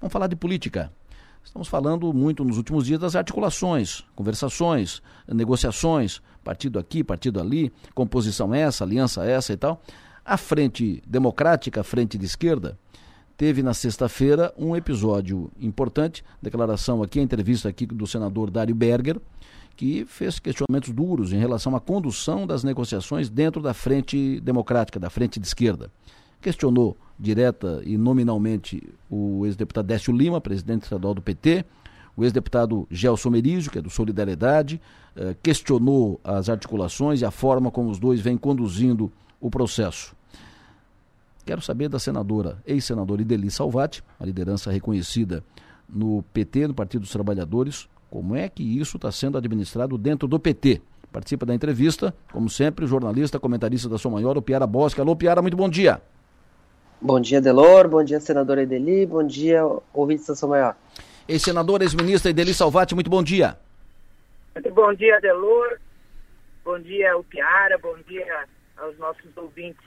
Vamos falar de política. Estamos falando muito nos últimos dias das articulações, conversações, negociações, partido aqui, partido ali, composição essa, aliança essa e tal. A Frente Democrática, a Frente de Esquerda, teve na sexta-feira um episódio importante, declaração aqui, a entrevista aqui do senador Dário Berger, que fez questionamentos duros em relação à condução das negociações dentro da Frente Democrática, da Frente de Esquerda. Questionou direta e nominalmente o ex-deputado Décio Lima, presidente estadual do PT, o ex-deputado Gelson Merizio, que é do Solidariedade, eh, questionou as articulações e a forma como os dois vêm conduzindo o processo. Quero saber da senadora, ex-senadora Ideli Salvati, a liderança reconhecida no PT, no Partido dos Trabalhadores, como é que isso está sendo administrado dentro do PT. Participa da entrevista, como sempre, jornalista, comentarista da Sua Maior, o Piara Bosque. Alô, Piara, muito bom dia. Bom dia, Delor. Bom dia, senadora Edeli. Bom dia, ouvinte da Maior. Ex-senadora, ex-ministra Edeli Salvati, muito bom dia. Muito bom dia, Delor. Bom dia, o Piara. Bom dia aos nossos ouvintes.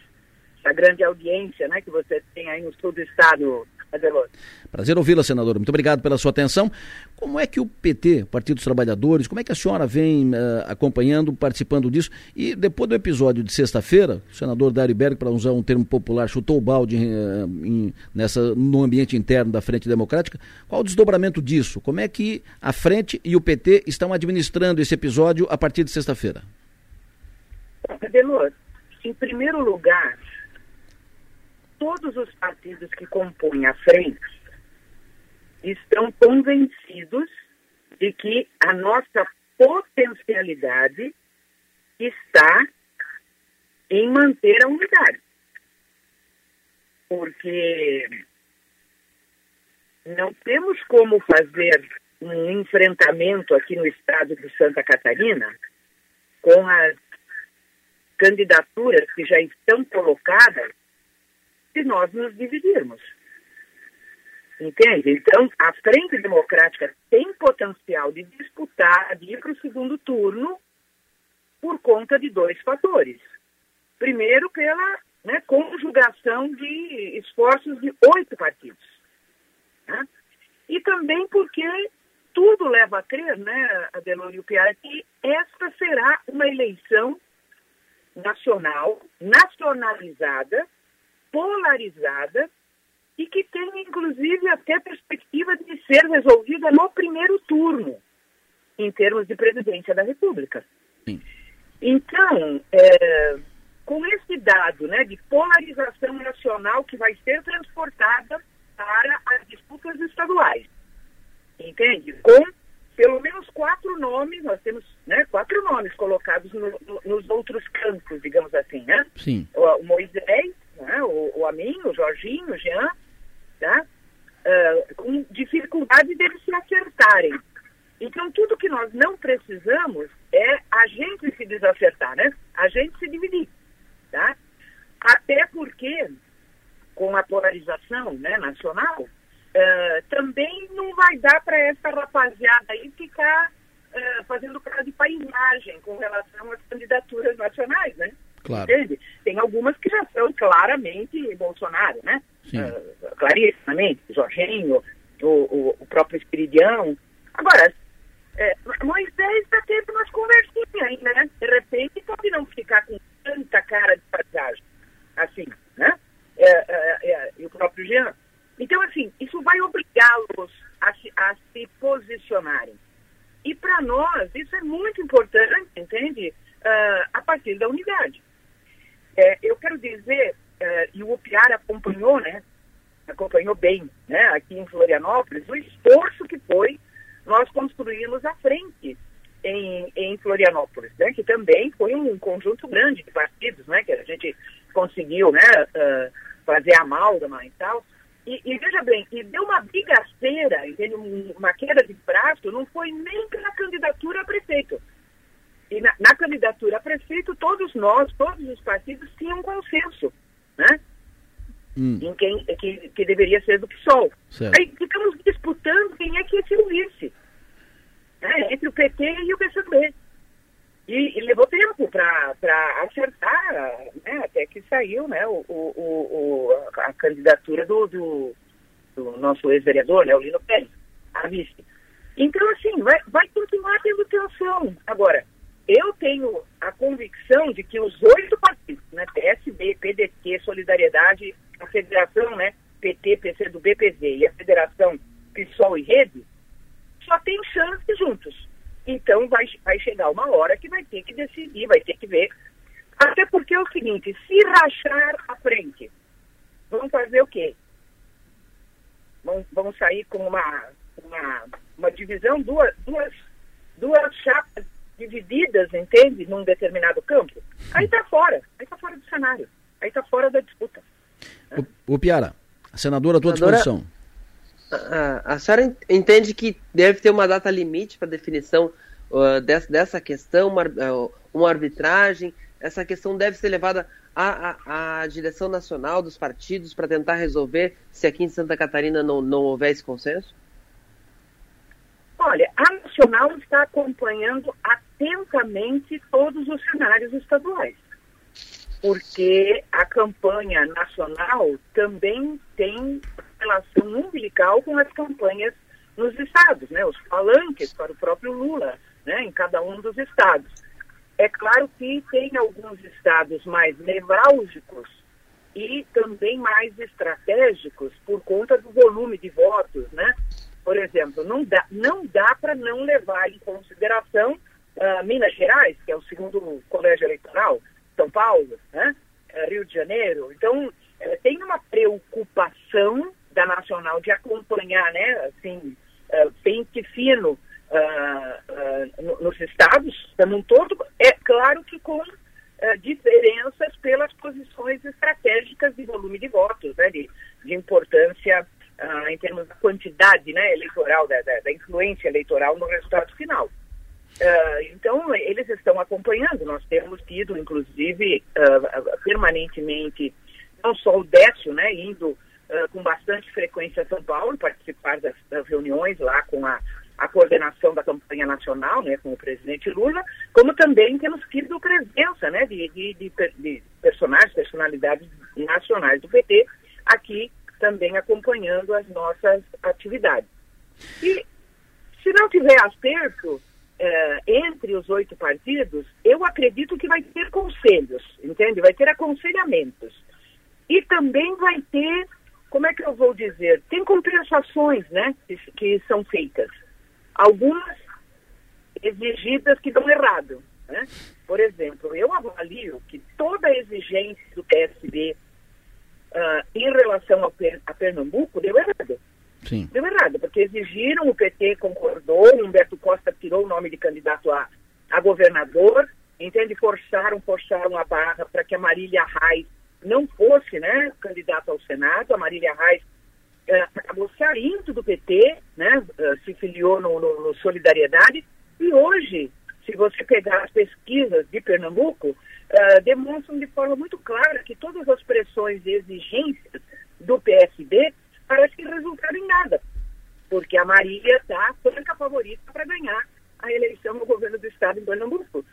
Essa grande audiência né, que você tem aí no sul do estado, Adelor. Prazer ouvi-la, senadora. Muito obrigado pela sua atenção. Como é que o PT, Partido dos Trabalhadores, como é que a senhora vem uh, acompanhando, participando disso? E depois do episódio de sexta-feira, o senador Dário Berg, para usar um termo popular, chutou o balde uh, em, nessa, no ambiente interno da Frente Democrática. Qual o desdobramento disso? Como é que a Frente e o PT estão administrando esse episódio a partir de sexta-feira? Adelor, em primeiro lugar, todos os partidos que compõem a frente estão convencidos de que a nossa potencialidade está em manter a unidade. Porque não temos como fazer um enfrentamento aqui no estado de Santa Catarina com as candidaturas que já estão colocadas se nós nos dividirmos. Entende? Então, a Frente Democrática tem potencial de disputar, de ir para o segundo turno, por conta de dois fatores. Primeiro, pela né, conjugação de esforços de oito partidos. Né? E também porque tudo leva a crer, né, Adelor e o Piara, que esta será uma eleição nacional, nacionalizada, polarizada e que tem, inclusive, até perspectiva de ser resolvida no primeiro turno, em termos de presidência da República. Sim. Então, é, com esse dado né, de polarização nacional que vai ser transportada para as disputas estaduais, entende? Com pelo menos quatro nomes, nós temos né, quatro nomes colocados no, no, nos outros campos, digamos assim, né? Sim. O, o Moisés, né? o, o o Jorginho, o Jean, tá? Uh, com dificuldade deles se acertarem. Então, tudo que nós não precisamos é a gente se desacertar, né? A gente se dividir, tá? Até porque, com a polarização né, nacional, uh, também não vai dar para essa rapaziada aí ficar uh, fazendo cara de paisagem com relação às candidaturas nacionais, né? Claro. Entende? Tem algumas que já são claramente Bolsonaro, né? Uh, clarissimamente, Jorginho, o, o, o, próprio Espiridião. Agora, é, Moisés está tendo umas conversinhas ainda, né? De repente pode não ficar com tanta cara de paisagem, assim, né? É, é, é e o próprio Jean. Então, assim, isso vai obrigá-los a, se, a se posicionarem. E para nós, isso é muito importante, entende? Uh, a partir da unidade. É, eu quero dizer, uh, e o Piar acompanhou, né? Acompanhou bem, né? Aqui em Florianópolis, o esforço que foi nós construímos a frente em, em Florianópolis, né? Que também foi um conjunto grande de partidos, né? Que a gente conseguiu, né? Uh, fazer amálgama e tal. E, e, veja bem, e deu uma bigaceira, entende? uma queda de braço, não foi nem pela candidatura a prefeito e na, na, candidatura a prefeito, todos nós, todos os partidos tinham um consenso, né? Hum. Em quem que, que, deveria ser do PSOL. Certo. Aí ficamos disputando quem é que ia ser o vice. Né? Entre o PT e o PCB. E, e levou tempo para acertar, né? até que saiu né? o, o, o, a candidatura do, do, do nosso ex-vereador, né, o Lino Pérez, a vice. Então, assim, vai, vai continuar tendo tensão. Agora, eu tenho a convicção de que os oito partidos, né, PSB, PDT, Solidariedade, a Federação, né, PT, PC do BPZ e a Federação PSOL e Rede, só tem chance juntos. Então vai, vai chegar uma hora que vai ter que decidir, vai ter que ver. Até porque é o seguinte, se rachar a frente, vamos fazer o quê? Vamos, vamos sair com uma, uma, uma divisão, duas, duas, duas chapas divididas, entende? Num determinado campo. Aí está fora, aí está fora do cenário, aí está fora da disputa. O, o Piara, a senadora à tua senadora, disposição. A, a, senhora entende que deve ter uma data limite para definição uh, dessa, dessa questão, uma, uh, uma arbitragem, essa questão deve ser levada à, à, à direção nacional dos partidos para tentar resolver se aqui em Santa Catarina não, não houver esse consenso? Olha, a Nacional está acompanhando atentamente todos os cenários estaduais, porque a campanha nacional também tem relação umbilical com as campanhas nos estados, né, os palanques para o próprio Lula, né, em cada um dos estados. É claro que tem alguns estados mais nevrálgicos e também mais estratégicos por conta do volume de votos, né? Por exemplo, não dá, não dá para não levar em consideração uh, Minas Gerais, que é o segundo colégio eleitoral, São Paulo, né? Uh, Rio de Janeiro. Então, uh, tem uma preocupação da Nacional de acompanhar, né, assim, uh, pente fino nos estados, como um todo, é claro que com diferenças pelas posições estratégicas de volume de votos, né, de, de importância em termos da quantidade né, eleitoral, da, da, da influência eleitoral no resultado final. Uh, então, eles estão acompanhando. Nós temos tido, inclusive, uh, permanentemente, não só o Décio, né, indo uh, com bastante frequência a São Paulo, participar das, das reuniões lá com a, a coordenação da campanha nacional, né, com o presidente Lula, como também temos tido presença né, de, de, de, de personagens, personalidades nacionais do PT aqui também acompanhando as nossas atividades. E se não tiver acerto eh, entre os oito partidos, eu acredito que vai ter conselhos, entende? Vai ter aconselhamentos. E também vai ter como é que eu vou dizer? Tem compensações, né, que, que são feitas. Algumas exigidas que dão errado, né? Por exemplo, eu avalio que toda a exigência do PSB uh, em relação ao, a Pernambuco deu errado. Sim. Deu errado, porque exigiram, o PT concordou, Humberto Costa tirou o nome de candidato a, a governador, entende? Forçaram, forçaram a barra para que a Marília Reis não fosse né, candidata ao Senado, a Marília Reis uh, acabou saindo do PT, né, uh, se filiou no, no, no, Solidariedade, e hoje, se você pegar as pesquisas de Pernambuco, uh, demonstram de forma muito clara que todas as pressões e exigências do PSB parecem que resultaram em nada, porque a Marília está franca favorita para ganhar a eleição no governo do estado em Pernambuco.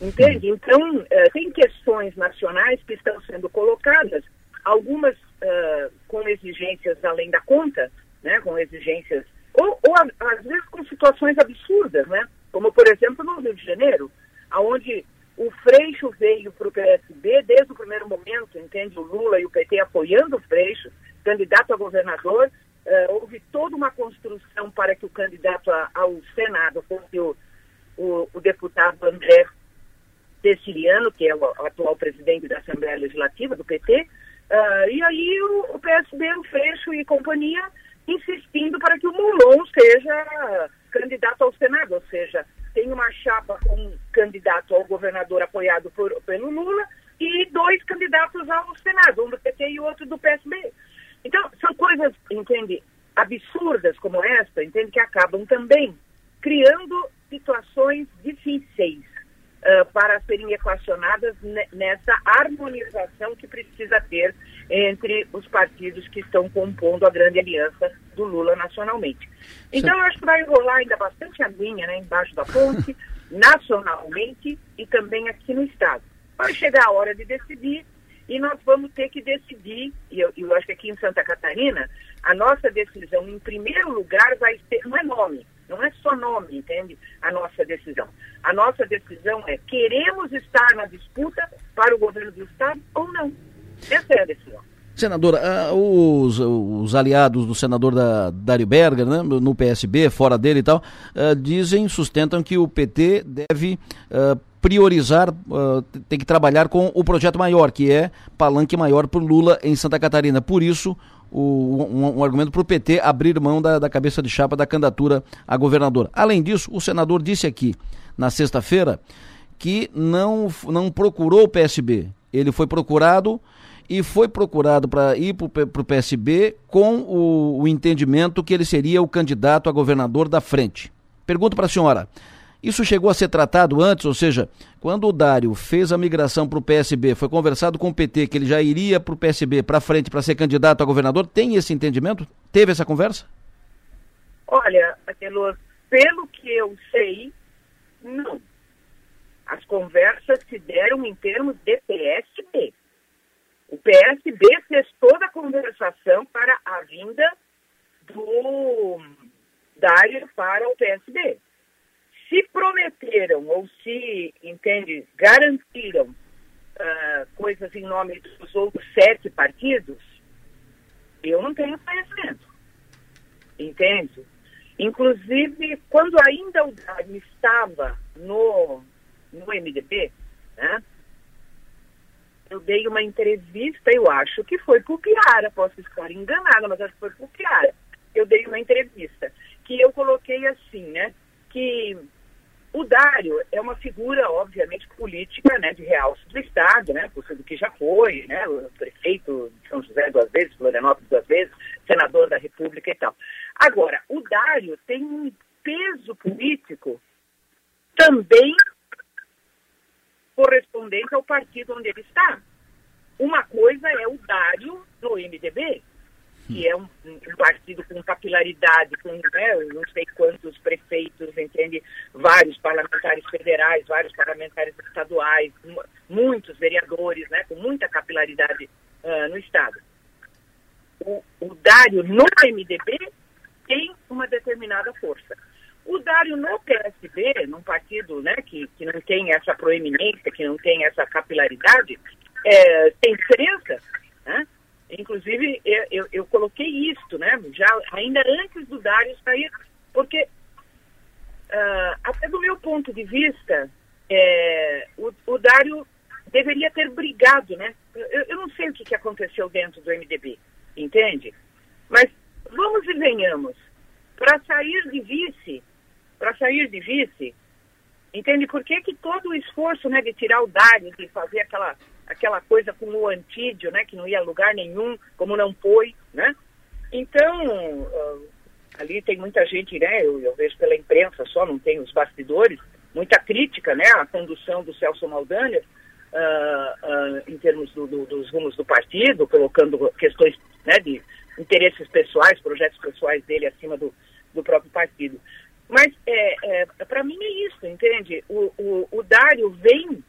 Entende? Então, uh, tem questões nacionais que estão sendo colocadas, algumas uh, com exigências além da conta, né, com exigências, ou, ou às vezes com situações absurdas, né, como por exemplo no Rio de Janeiro, onde o Freixo veio para o PSB desde o primeiro momento, entende? O Lula e o PT apoiando o Freixo, candidato a governador, uh, houve toda uma construção para que o candidato a, ao Senado fosse o, o, o deputado André Ceciliano, que é o atual presidente da Assembleia Legislativa do PT, uh, ah, e aí o, o PSB, o Freixo e companhia, insistindo para que o Moulon seja candidato ao Senado, ou seja, tem uma chapa com um candidato ao governador apoiado por, pelo Lula e dois candidatos ao Senado, um do PT e outro do PSB. Então, são coisas, entende, absurdas como esta, entende, que acabam também criando situações difíceis uh, para serem equacionadas nessa harmonização que precisa ter entre os partidos que estão compondo a grande aliança do Lula nacionalmente. Então, eu acho que vai rolar ainda bastante aguinha né, embaixo da ponte, nacionalmente e também aqui no Estado. Vai chegar a hora de decidir e nós vamos ter que decidir, e eu, eu acho que aqui em Santa Catarina, a nossa decisão, em primeiro lugar, vai ser, não é nome, não é só nome, entende? A nossa decisão. A nossa decisão é, queremos estar na disputa para o governo do Estado ou não? Essa é a decisão. Senadora, uh, os, os, aliados do senador da, Dário Berger, né, no PSB, fora dele e tal, uh, dizem, sustentam que o PT deve uh, priorizar, tem que trabalhar com o projeto maior, que é palanque maior para Lula em Santa Catarina. Por isso, o, um, um, argumento para o PT abrir mão da, da cabeça de chapa da candidatura a governador. Além disso, o senador disse aqui, na sexta-feira, que não, não procurou o PSB. Ele foi procurado e foi procurado para ir para o PSB com o, o entendimento que ele seria o candidato a governador da frente. Pergunto para a senhora. Isso chegou a ser tratado antes, ou seja, quando o Dário fez a migração para o PSB, foi conversado com o PT que ele já iria para o PSB para frente para ser candidato a governador? Tem esse entendimento? Teve essa conversa? Olha, Adelor, pelo que eu sei, não. As conversas se deram em termos de PSB. O PSB fez toda a conversação para a vinda do Dário para o PSB. Se prometeram ou se, entende, garantiram uh, coisas em nome dos outros sete partidos, eu não tenho conhecimento. Entende? Inclusive, quando ainda o Dário estava no, no MDB, né? Eu dei uma entrevista, eu acho que foi para o Piara, posso estar enganada, mas acho que foi para o Piara. Eu dei uma entrevista que eu coloquei assim, né, que o Dário é uma figura, obviamente, política, né, de realce do Estado, né, por tudo que já foi, né, o prefeito de São José duas vezes, Florianópolis duas vezes, senador da República e tal. Agora, o Dário tem um peso político também correspondente ao partido onde ele está. Uma coisa é o Dário no MDB, que é um, um partido com capilaridade, com né, não sei quantos prefeitos, entende? Vários parlamentares federais, vários parlamentares estaduais, muitos vereadores, né, com muita capilaridade uh, no Estado. O, o Dário no MDB tem uma determinada força. O Dário no PSB, num partido né, que, que não tem essa proeminência, que não tem essa capilaridade, é, tem diferença. Né? Inclusive, eu, eu, eu, coloquei isto, né, já ainda antes do Dário sair, porque, uh, até do meu ponto de vista, é, o, o Dário deveria ter brigado, né? Eu, eu não sei o que, que aconteceu dentro do MDB, entende? Mas vamos e venhamos. Para sair de vice, para sair de vice. Entende? Por que, que todo o esforço né, de tirar o Dário, de fazer aquela, aquela coisa com o Antídio, né, que não ia a lugar nenhum, como não foi, né? Então, uh, ali tem muita gente, né, eu, eu, vejo pela imprensa só, não tem os bastidores, muita crítica, né, à condução do Celso Maldaner, uh, uh, em termos do, do, dos rumos do partido, colocando questões né, de interesses pessoais, projetos pessoais dele acima do, do próprio partido. Mas, é, é para mim, é isso, entende? O, o, o Dário vem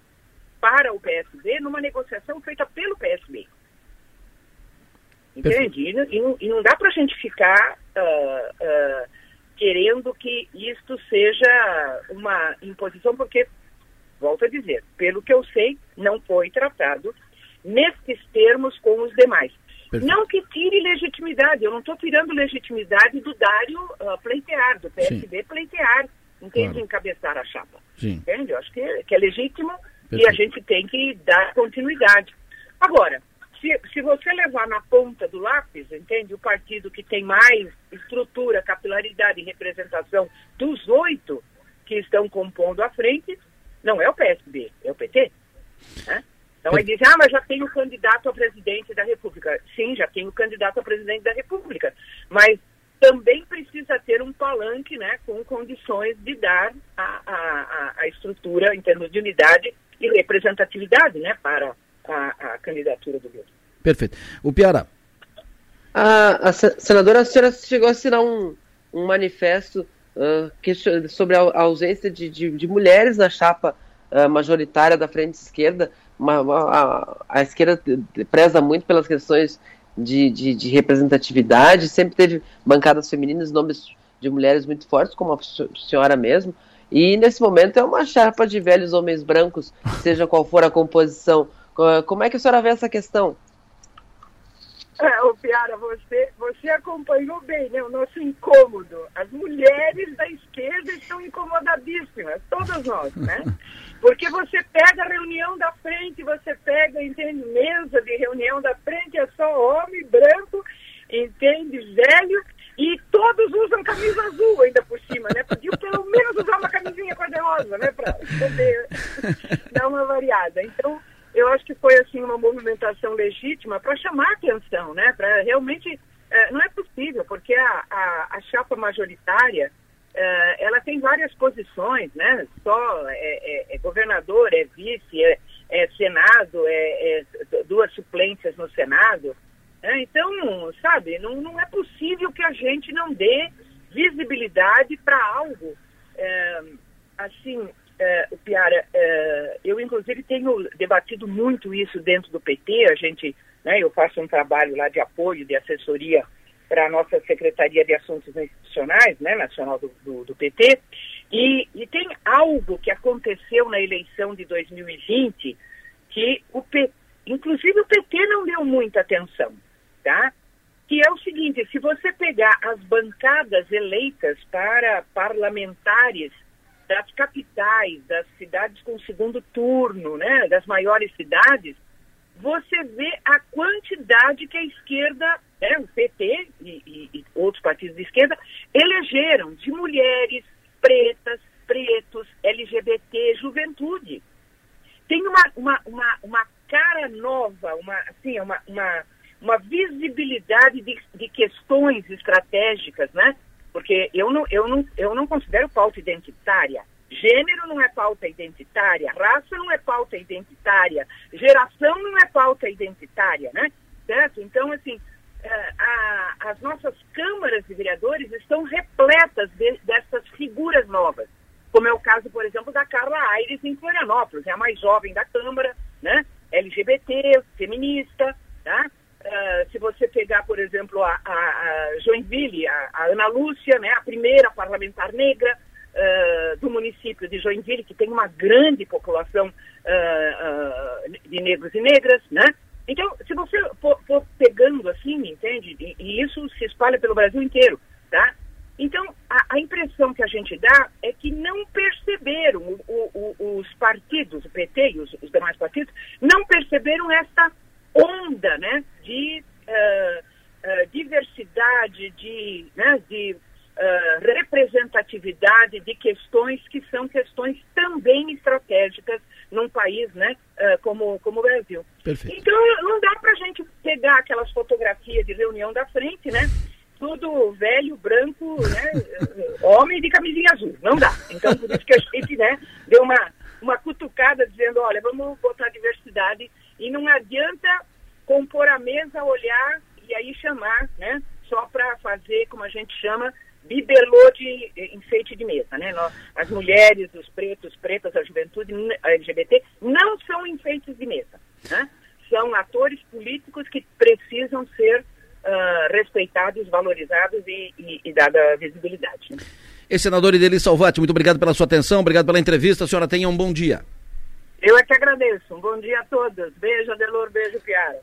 para o PSB numa negociação feita pelo PSB. Entende? E, e, e, não dá para a gente ficar uh, uh, querendo que isto seja uma imposição, porque, volto a dizer, pelo que eu sei, não foi tratado nesses termos com os demais. Perfeito. Não que tire legitimidade, eu não estou tirando legitimidade do Dário uh, pleitear, do PSB Sim. pleitear, entende? Claro. Encabeçar a chapa. Sim. Entende? Eu acho que é, que é legítimo Perfeito. e a gente tem que dar continuidade. Agora, se, se você levar na ponta do lápis, entende? O partido que tem mais estrutura, capilaridade e representação dos oito que estão compondo a frente, não é o PSB, é o PT. Então ele diz, ah, mas já tem o candidato a presidente da República. Sim, já tem o candidato a presidente da República. Mas também precisa ter um palanque né, com condições de dar a, a, a estrutura em termos de unidade e representatividade né, para a, a candidatura do governo. Perfeito. O Piara. A, a senadora, a senhora chegou a assinar um, um manifesto uh, que, sobre a ausência de, de, de mulheres na chapa uh, majoritária da frente esquerda uma, a, a, esquerda preza muito pelas questões de, de, de, representatividade, sempre teve bancadas femininas, nomes de mulheres muito fortes, como a senhora mesmo. E nesse momento é uma chapa de velhos homens brancos, seja qual for a composição. Como é que a senhora vê essa questão? É, ô Piara, você, você acompanhou bem né, o nosso incômodo. As mulheres da esquerda estão incomodadíssimas, todas nós, né? Porque você pega a reunião da frente, você pega, entende, mesa de reunião da frente, é só homem branco, entende, velho, e todos usam camisa azul ainda por cima, né? Podiam pelo menos usar uma camisinha cor-de-rosa, né? Para poder dar uma variada. Então, eu acho que foi assim uma movimentação legítima para chamar atenção, né? Para realmente é, não é possível, porque a, a, a chapa majoritária é, ela tem várias posições, né? Só é, é, é governador, é vice, é, é senado, é, duas suplências no senado. Né? Então, sabe, não, não é possível que a gente não dê visibilidade para algo assim o Piara, é, eu inclusive tenho debatido muito isso dentro do PT, a gente, né, eu faço um trabalho lá de apoio, de assessoria para a nossa Secretaria de Assuntos Institucionais, né, nacional do, do, do PT, e, e, tem algo que aconteceu na eleição de 2020 que o PT, inclusive o PT não deu muita atenção, tá? Que é o seguinte, se você pegar as bancadas eleitas para parlamentares das capitais, das cidades com segundo turno, né, das maiores cidades, você vê a quantidade que a esquerda, né, o PT e, e, e outros partidos de esquerda, elegeram de mulheres, pretas, pretos, LGBT, juventude. Tem uma, uma, uma, uma cara nova, uma, assim, uma, uma, uma visibilidade de, de questões estratégicas, né? Porque eu não, eu não, eu não considero pauta identitária. Gênero não é pauta identitária, raça não é pauta identitária, geração não é pauta identitária, né? Certo? Então, assim, é, a, as nossas câmaras de vereadores estão repletas de, dessas figuras novas, como é o caso, por exemplo, da Carla Aires em Florianópolis, é a mais jovem da Câmara, né? LGBT, feminista, tá? Uh, se você pegar, por exemplo, a, a, Joinville, a, a, Ana Lúcia, né, a primeira parlamentar negra uh, do município de Joinville, que tem uma grande população uh, de negros e negras, né? Então, se você for, for pegando assim, entende? E, e, isso se espalha pelo Brasil inteiro, tá? Então, a, a, impressão que a gente dá é que não perceberam, o, o, os partidos, o PT e os, os demais partidos, não perceberam essa onda né, de uh, uh, diversidade, de, né, de uh, representatividade de questões que são questões também estratégicas num país né, como, como o Brasil. Perfeito. Então, não dá para a gente pegar aquelas fotografias de reunião da frente, né? Tudo velho, branco, né? Homem de camisinha azul. Não dá. Então, por isso que a gente né, deu uma, uma cutucada dizendo, olha, vamos botar diversidade e não adianta compor a mesa, olhar e aí chamar, né? Só para fazer, como a gente chama, bibelô de enfeite de mesa, né? Nós, as mulheres, os pretos, pretas, a juventude LGBT não são enfeites de mesa, né? São atores políticos que precisam ser uh, respeitados, valorizados e, e, e dada visibilidade. Né? Ex-senador Ideli Salvati, muito obrigado pela sua atenção, obrigado pela entrevista. A senhora tenha um bom dia. Eu é que agradeço. Um bom dia a todos. Beijo, Adelor. Beijo, Piara.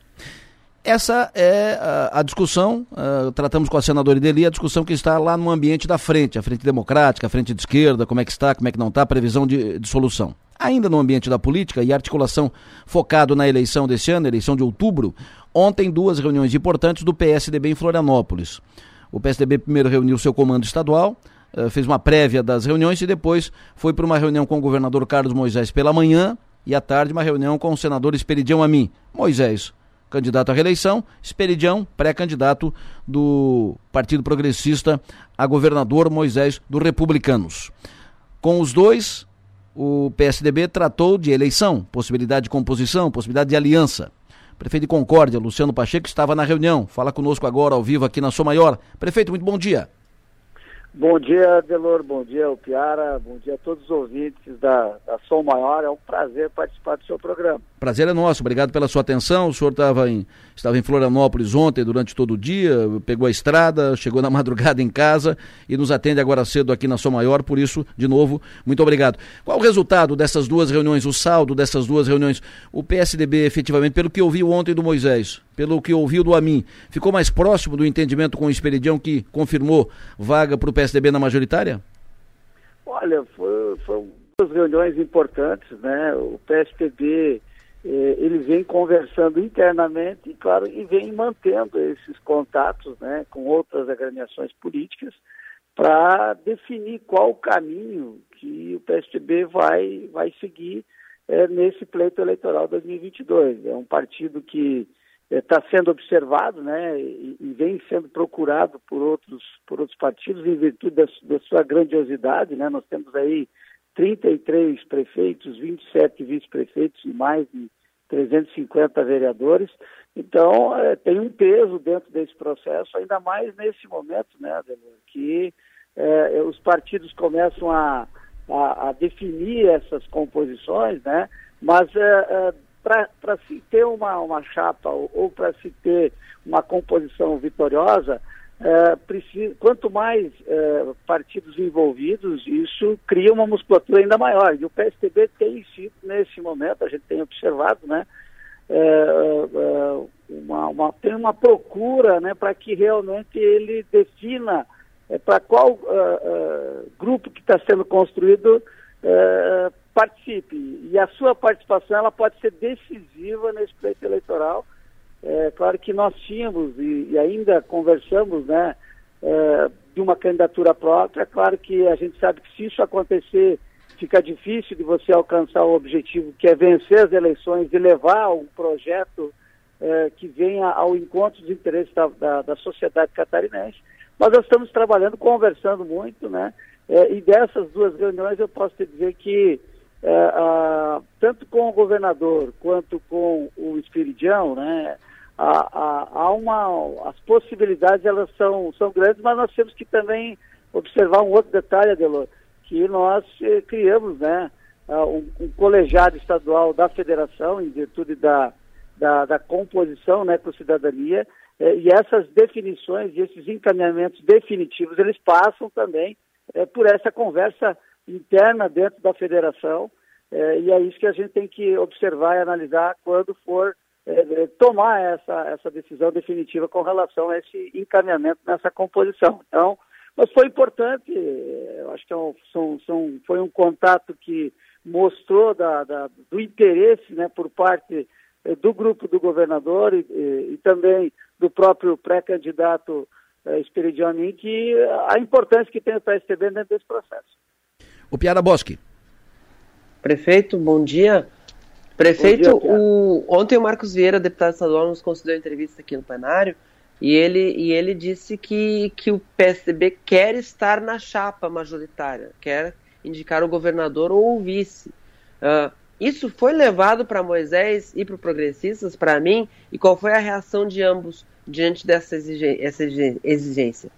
Essa é a, a discussão, uh, tratamos com a senadora Ideli, a discussão que está lá no ambiente da frente, a frente democrática, a frente de esquerda, como é que está, como é que não está, previsão de, de solução. Ainda no ambiente da política e articulação focado na eleição desse ano, eleição de outubro, ontem duas reuniões importantes do PSDB em Florianópolis. O PSDB primeiro reuniu seu comando estadual, uh, fez uma prévia das reuniões e depois foi para uma reunião com o governador Carlos Moisés pela manhã, e à tarde uma reunião com o senador Esperidião Amin. Moisés, candidato à reeleição, Esperidião, pré-candidato do Partido Progressista a governador Moisés do Republicanos. Com os dois, o PSDB tratou de eleição, possibilidade de composição, possibilidade de aliança. Prefeito de Concórdia, Luciano Pacheco, estava na reunião. Fala conosco agora ao vivo aqui na Sou Maior. Prefeito, muito bom dia. Bom dia, Delor, bom dia, Piara, bom dia a todos os ouvintes da, da Som Maior. É um prazer participar do seu programa. Prazer é nosso, obrigado pela sua atenção. O senhor estava em, estava em Florianópolis ontem, durante todo o dia, pegou a estrada, chegou na madrugada em casa e nos atende agora cedo aqui na Sua Maior, por isso, de novo, muito obrigado. Qual o resultado dessas duas reuniões, o saldo dessas duas reuniões? O PSDB, efetivamente, pelo que ouviu ontem do Moisés, pelo que ouviu do Amin, ficou mais próximo do entendimento com o Esperidião que confirmou vaga para o PSDB na majoritária? Olha, foram duas reuniões importantes, né? O PSDB ele vem conversando internamente e, claro, e vem mantendo esses contatos, né, com outras agremiações políticas para definir qual o caminho que o PSDB vai vai seguir eh, nesse pleito eleitoral 2022. É um partido que está eh, sendo observado, né, e, e, vem sendo procurado por outros por outros partidos em virtude da, da sua grandiosidade, né? Nós temos aí 33 prefeitos, 27 vice-prefeitos e mais de 350 vereadores. Então, é, tem um peso dentro desse processo, ainda mais nesse momento, né, Adelor, que é, os partidos começam a, a, a, definir essas composições, né, mas é, é para se ter uma, uma chapa ou, ou para se ter uma composição vitoriosa, é, precisa, quanto mais é, partidos envolvidos, isso cria uma musculatura ainda maior. E o PSTB tem sido, nesse momento, a gente tem observado, né, é, uma, uma, tem uma procura né, para que realmente ele defina para qual grupo que está sendo construído participe. E a sua participação ela pode ser decisiva nesse pleito eleitoral é claro que nós tínhamos e, e ainda conversamos, né, é, de uma candidatura própria. É claro que a gente sabe que se isso acontecer, fica difícil de você alcançar o objetivo que é vencer as eleições e levar um projeto é, que venha ao encontro dos interesses da, da, da, sociedade catarinense. Mas nós estamos trabalhando, conversando muito, né? É, e dessas duas reuniões eu posso te dizer que é, a, tanto com o governador quanto com o Espiridião, né? Há, há, uma, as possibilidades elas são, são grandes, mas nós temos que também observar um outro detalhe, Adelor, que nós eh, criamos né, um, um, colegiado estadual da federação, em virtude da, da, da composição né, com cidadania, eh, e essas definições esses encaminhamentos definitivos, eles passam também eh, por essa conversa interna dentro da federação, eh, e é isso que a gente tem que observar e analisar quando for é, tomar essa, essa decisão definitiva com relação a esse encaminhamento nessa composição. Então, mas foi importante, eu acho que é um, são, são, foi um contato que mostrou da, da, do interesse né, por parte do grupo do governador e, e, e também do próprio pré-candidato Amin, que a importância que tem o PSTB dentro desse processo. O Piara Bosque. Prefeito, bom dia. Prefeito, dia, o, ontem o Marcos Vieira, deputado estadual, nos concedeu entrevista aqui no plenário e ele, e ele disse que, que o PSDB quer estar na chapa majoritária, quer indicar o governador ou o vice. Uh, isso foi levado para Moisés e para o Progressistas, para mim, e qual foi a reação de ambos diante dessa exigência?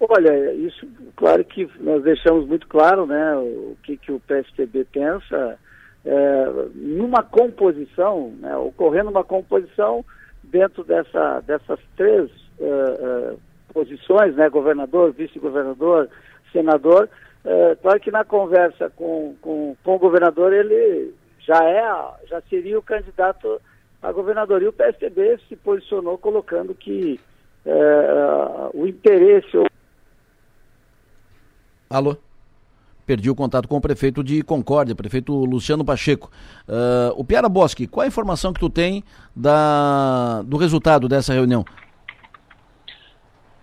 Olha, isso, claro que nós deixamos muito claro né, o que, que o PSDB pensa é, numa composição, né, ocorrendo uma composição dentro dessa, dessas três é, é, posições, né, governador, vice-governador, senador, é, claro que na conversa com, com, com o governador ele já é, já seria o candidato a governador. E o PSDB se posicionou colocando que é, o interesse. Alô? Perdi o contato com o prefeito de Concórdia, prefeito Luciano Pacheco. Uh, o Piara Bosque, qual a informação que tu tem da, do resultado dessa reunião?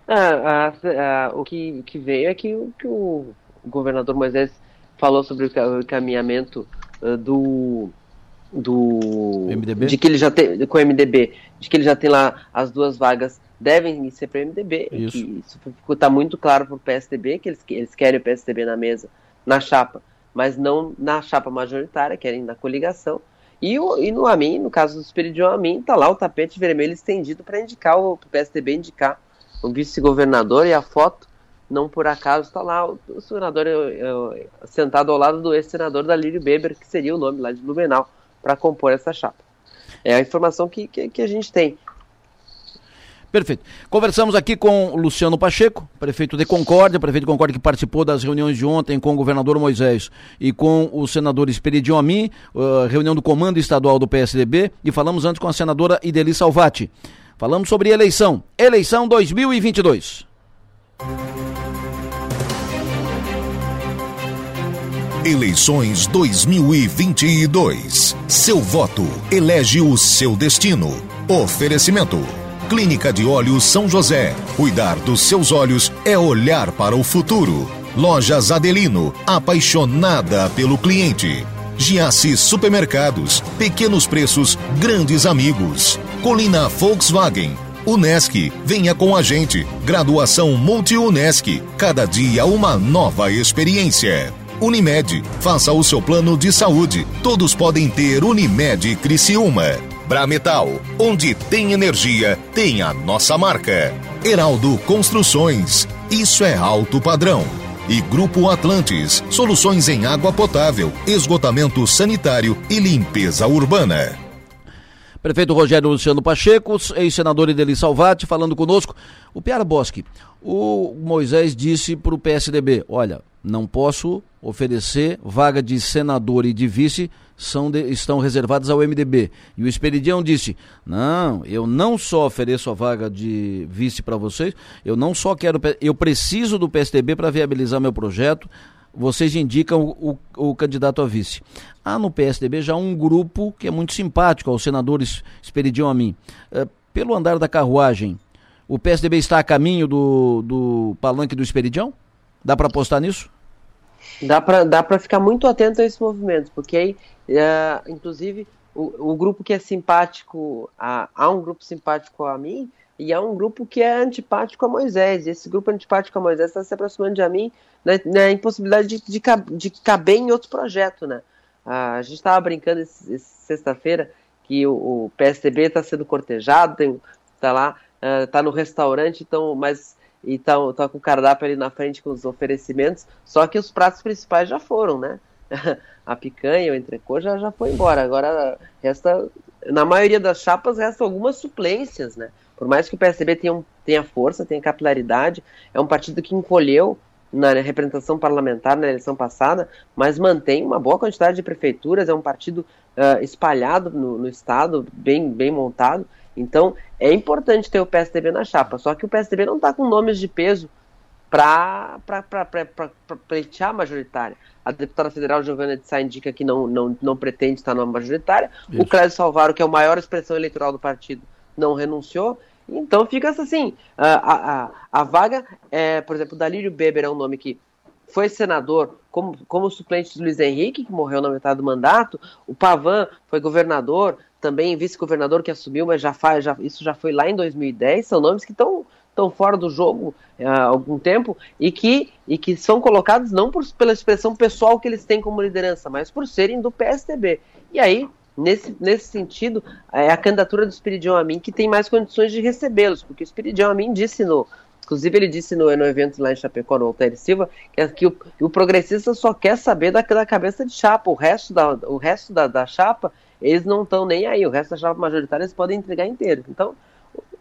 Ah, o que, que veio é que, que o governador Moisés falou sobre o encaminhamento uh, do do MDB? de que ele já tem com o MDB, de que ele já tem lá as duas vagas devem ser para o MDB. Isso. isso está muito claro para o PSDB que eles, que eles querem o PSDB na mesa na chapa, mas não na chapa majoritária, querem na coligação. E, o, e no Amin, no caso do Espírito Amin, está lá o tapete vermelho estendido para indicar o PSDB indicar o vice-governador e a foto, não por acaso, está lá o, o senador eu, eu, sentado ao lado do ex-senador da Lírio Beber, que seria o nome lá de Blumenau, para compor essa chapa. É a informação que, que, que a gente tem. Perfeito. Conversamos aqui com Luciano Pacheco, prefeito de Concórdia, prefeito de Concórdia que participou das reuniões de ontem com o governador Moisés e com o senador Esperidion Amin, uh, reunião do comando estadual do PSDB, e falamos antes com a senadora Ideli Salvati. Falamos sobre eleição. Eleição 2022. Eleições 2022. Seu voto elege o seu destino. Oferecimento. Clínica de Olhos São José. Cuidar dos seus olhos é olhar para o futuro. Lojas Adelino, apaixonada pelo cliente. Giasse Supermercados, pequenos preços, grandes amigos. Colina Volkswagen, Unesc, venha com a gente. Graduação Multi-Unesc, cada dia uma nova experiência. Unimed, faça o seu plano de saúde. Todos podem ter Unimed Criciúma. Brametal, onde tem energia, tem a nossa marca. Heraldo Construções, isso é alto padrão. E Grupo Atlantes, soluções em água potável, esgotamento sanitário e limpeza urbana. Prefeito Rogério Luciano Pacheco, ex-senador Ideli Salvati, falando conosco. O Piara Bosque, o Moisés disse para o PSDB: olha, não posso oferecer vaga de senador e de vice são de, estão reservadas ao MDB. E o Esperidião disse: Não, eu não só ofereço a vaga de vice para vocês, eu não só quero, eu preciso do PSDB para viabilizar meu projeto. Vocês indicam o, o, o, candidato a vice. Há no PSDB já um grupo que é muito simpático aos senadores Esperidião a mim. É, pelo andar da carruagem, o PSDB está a caminho do, do palanque do Esperidião? Dá para apostar nisso? Dá para dá ficar muito atento a esse movimento, porque aí é, inclusive, o, o, grupo que é simpático, a, há um grupo simpático a mim e há um grupo que é antipático a Moisés. E esse grupo antipático a Moisés está se aproximando de mim na, na impossibilidade de, de, de, caber em outro projeto, né? A gente estava brincando sexta-feira que o, o PSDB está sendo cortejado, está lá, está uh, no restaurante, então, mas e tá, tá com o cardápio ali na frente com os oferecimentos, só que os pratos principais já foram, né? a picanha, o entrecô já, já foi embora. Agora resta, na maioria das chapas, restam algumas suplências, né? Por mais que o PSDB tenha, tenha força, tenha capilaridade, é um partido que encolheu na representação parlamentar na eleição passada, mas mantém uma boa quantidade de prefeituras, é um partido uh, espalhado no, no, estado, bem, bem montado. Então é importante ter o PSDB na chapa, só que o PSDB não está com nomes de peso para pleitear a majoritária. A deputada federal Giovana de Sá indica que não, não, não pretende estar numa majoritária. Isso. O Clésio Salvaro, que é a maior expressão eleitoral do partido, não renunciou. Então fica assim: a, a, a vaga, é, por exemplo, Dalírio Beber é um nome que foi senador como, como suplente do Luiz Henrique, que morreu na metade do mandato. O Pavan foi governador, também vice-governador que assumiu, mas já faz, já, isso já foi lá em 2010. São nomes que estão estão fora do jogo há algum tempo e que, e que são colocados não por, pela expressão pessoal que eles têm como liderança, mas por serem do PSDB. E aí, nesse, nesse sentido, é a candidatura do Espiridion Amin que tem mais condições de recebê-los, porque o Espiridion Amin disse no. Inclusive, ele disse no, no evento lá em Chapecó, no Altair Silva, que, é que o, o, progressista só quer saber da, da cabeça de chapa. O resto da, o resto da, da chapa, eles não estão nem aí. O resto da chapa majoritária eles podem entregar inteiro. Então,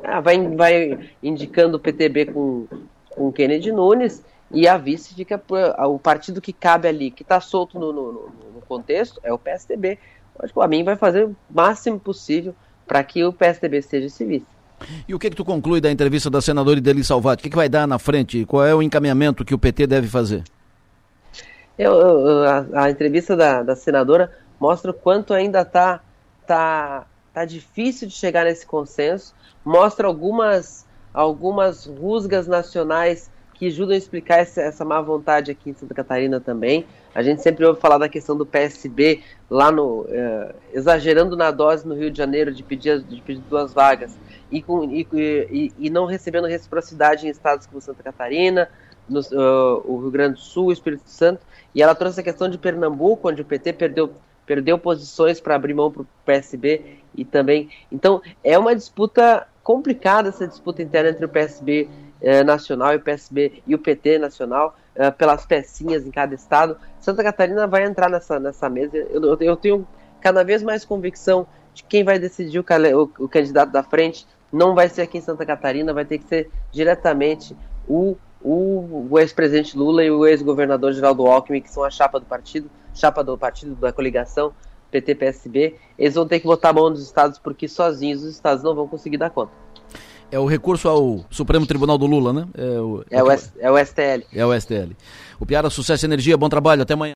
ah, vai, vai indicando o PTB com, com Kennedy Nunes e a vice fica o partido que cabe ali, que está solto no, no, no, contexto, é o PSDB. Acho que o Amin vai fazer o máximo possível para que o PSDB seja esse vice. E o que que tu conclui da entrevista da senadora Ideli Salvati? O que, que vai dar na frente? Qual é o encaminhamento que o PT deve fazer? Eu, eu, a, a, entrevista da, da senadora mostra o quanto ainda está tá, tá difícil de chegar nesse consenso mostra algumas, algumas rusgas nacionais que ajudam a explicar essa, essa má vontade aqui em Santa Catarina também. A gente sempre ouve falar da questão do PSB lá no uh, exagerando na dose no Rio de Janeiro de pedir, de pedir duas vagas e, com, e, e, e não recebendo reciprocidade em estados como Santa Catarina, no, uh, o Rio Grande do Sul, o Espírito Santo. E ela trouxe a questão de Pernambuco, onde o PT perdeu, perdeu posições para abrir mão para o PSB e também. Então é uma disputa complicada essa disputa interna entre o PSB eh, nacional e o PSB e o PT nacional, eh, pelas pecinhas em cada estado. Santa Catarina vai entrar nessa, nessa mesa. Eu, eu, tenho cada vez mais convicção de quem vai decidir o, o, o candidato da frente não vai ser aqui em Santa Catarina, vai ter que ser diretamente o, o, o ex-presidente Lula e o ex-governador Geraldo Alckmin, que são a chapa do partido, chapa do partido da coligação PT-PSB. Eles vão ter que botar a mão nos estados, porque sozinhos os estados não vão conseguir dar conta. É o recurso ao Supremo Tribunal do Lula, né? É o, é o, é o STL. É o STL. O Piara, sucesso e energia, bom trabalho, até amanhã.